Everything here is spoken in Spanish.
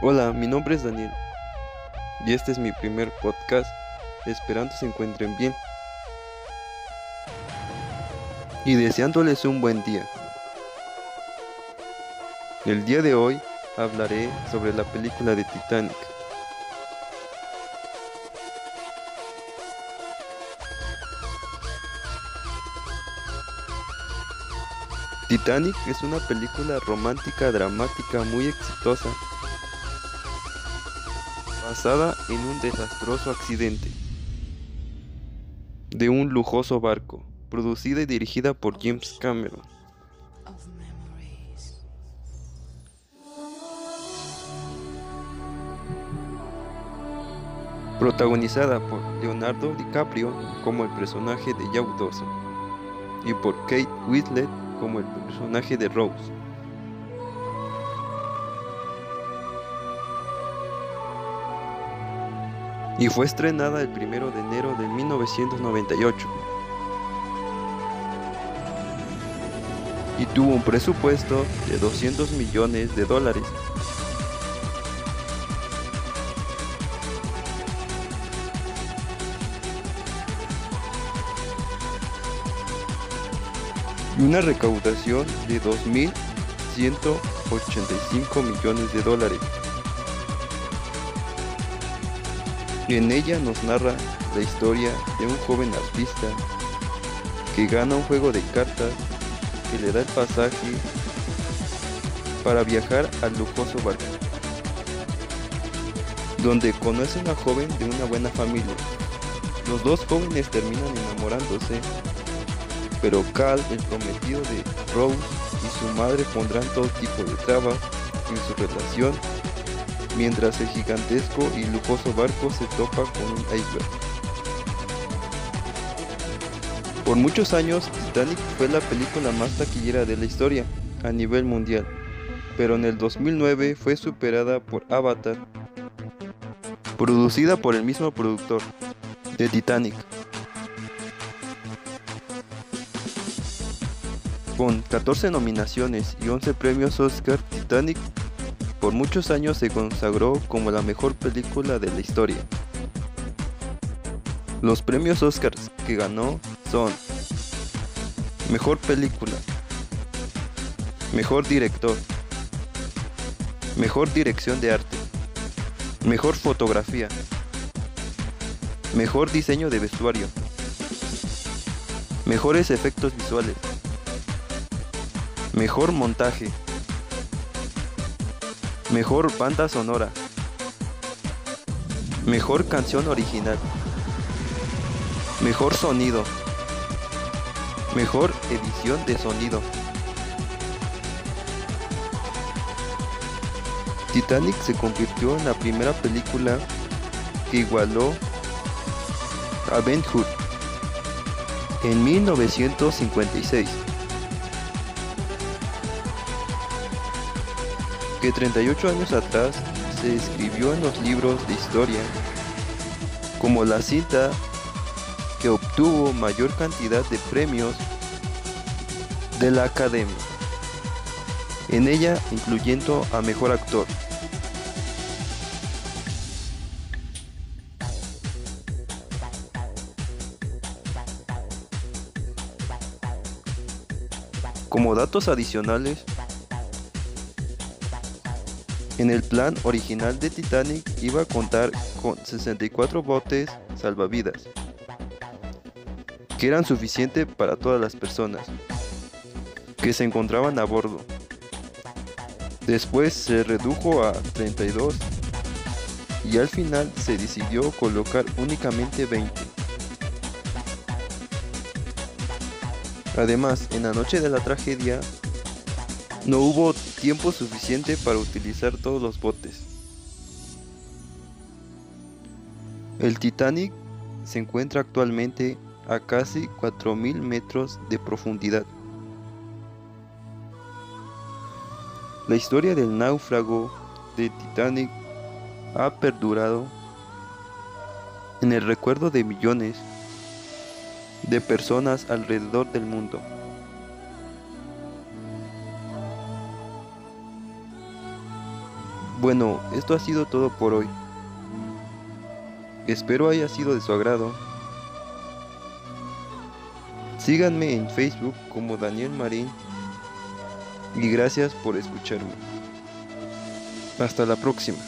Hola, mi nombre es Daniel y este es mi primer podcast, esperando se encuentren bien y deseándoles un buen día. El día de hoy hablaré sobre la película de Titanic. Titanic es una película romántica dramática muy exitosa basada en un desastroso accidente de un lujoso barco, producida y dirigida por James Cameron. Protagonizada por Leonardo DiCaprio como el personaje de Jack Dawson y por Kate Winslet como el personaje de Rose. Y fue estrenada el 1 de enero de 1998. Y tuvo un presupuesto de 200 millones de dólares. Y una recaudación de 2.185 millones de dólares. En ella nos narra la historia de un joven artista que gana un juego de cartas que le da el pasaje para viajar al lujoso barco, donde conoce a una joven de una buena familia. Los dos jóvenes terminan enamorándose, pero Cal, el prometido de Rose, y su madre pondrán todo tipo de trabas en su relación mientras el gigantesco y lujoso barco se topa con un iceberg. Por muchos años, Titanic fue la película más taquillera de la historia a nivel mundial, pero en el 2009 fue superada por Avatar, producida por el mismo productor de Titanic. Con 14 nominaciones y 11 premios Oscar, Titanic por muchos años se consagró como la mejor película de la historia. Los premios Oscars que ganó son Mejor Película, Mejor Director, Mejor Dirección de Arte, Mejor Fotografía, Mejor Diseño de Vestuario, Mejores Efectos Visuales, Mejor Montaje, Mejor banda sonora. Mejor canción original. Mejor sonido. Mejor edición de sonido. Titanic se convirtió en la primera película que igualó a Ben Hur en 1956. Que 38 años atrás se escribió en los libros de historia como la cinta que obtuvo mayor cantidad de premios de la Academia, en ella incluyendo a Mejor Actor. Como datos adicionales, en el plan original de Titanic iba a contar con 64 botes salvavidas, que eran suficientes para todas las personas que se encontraban a bordo. Después se redujo a 32 y al final se decidió colocar únicamente 20. Además, en la noche de la tragedia, no hubo tiempo suficiente para utilizar todos los botes. El Titanic se encuentra actualmente a casi 4.000 metros de profundidad. La historia del náufrago de Titanic ha perdurado en el recuerdo de millones de personas alrededor del mundo. Bueno, esto ha sido todo por hoy. Espero haya sido de su agrado. Síganme en Facebook como Daniel Marín y gracias por escucharme. Hasta la próxima.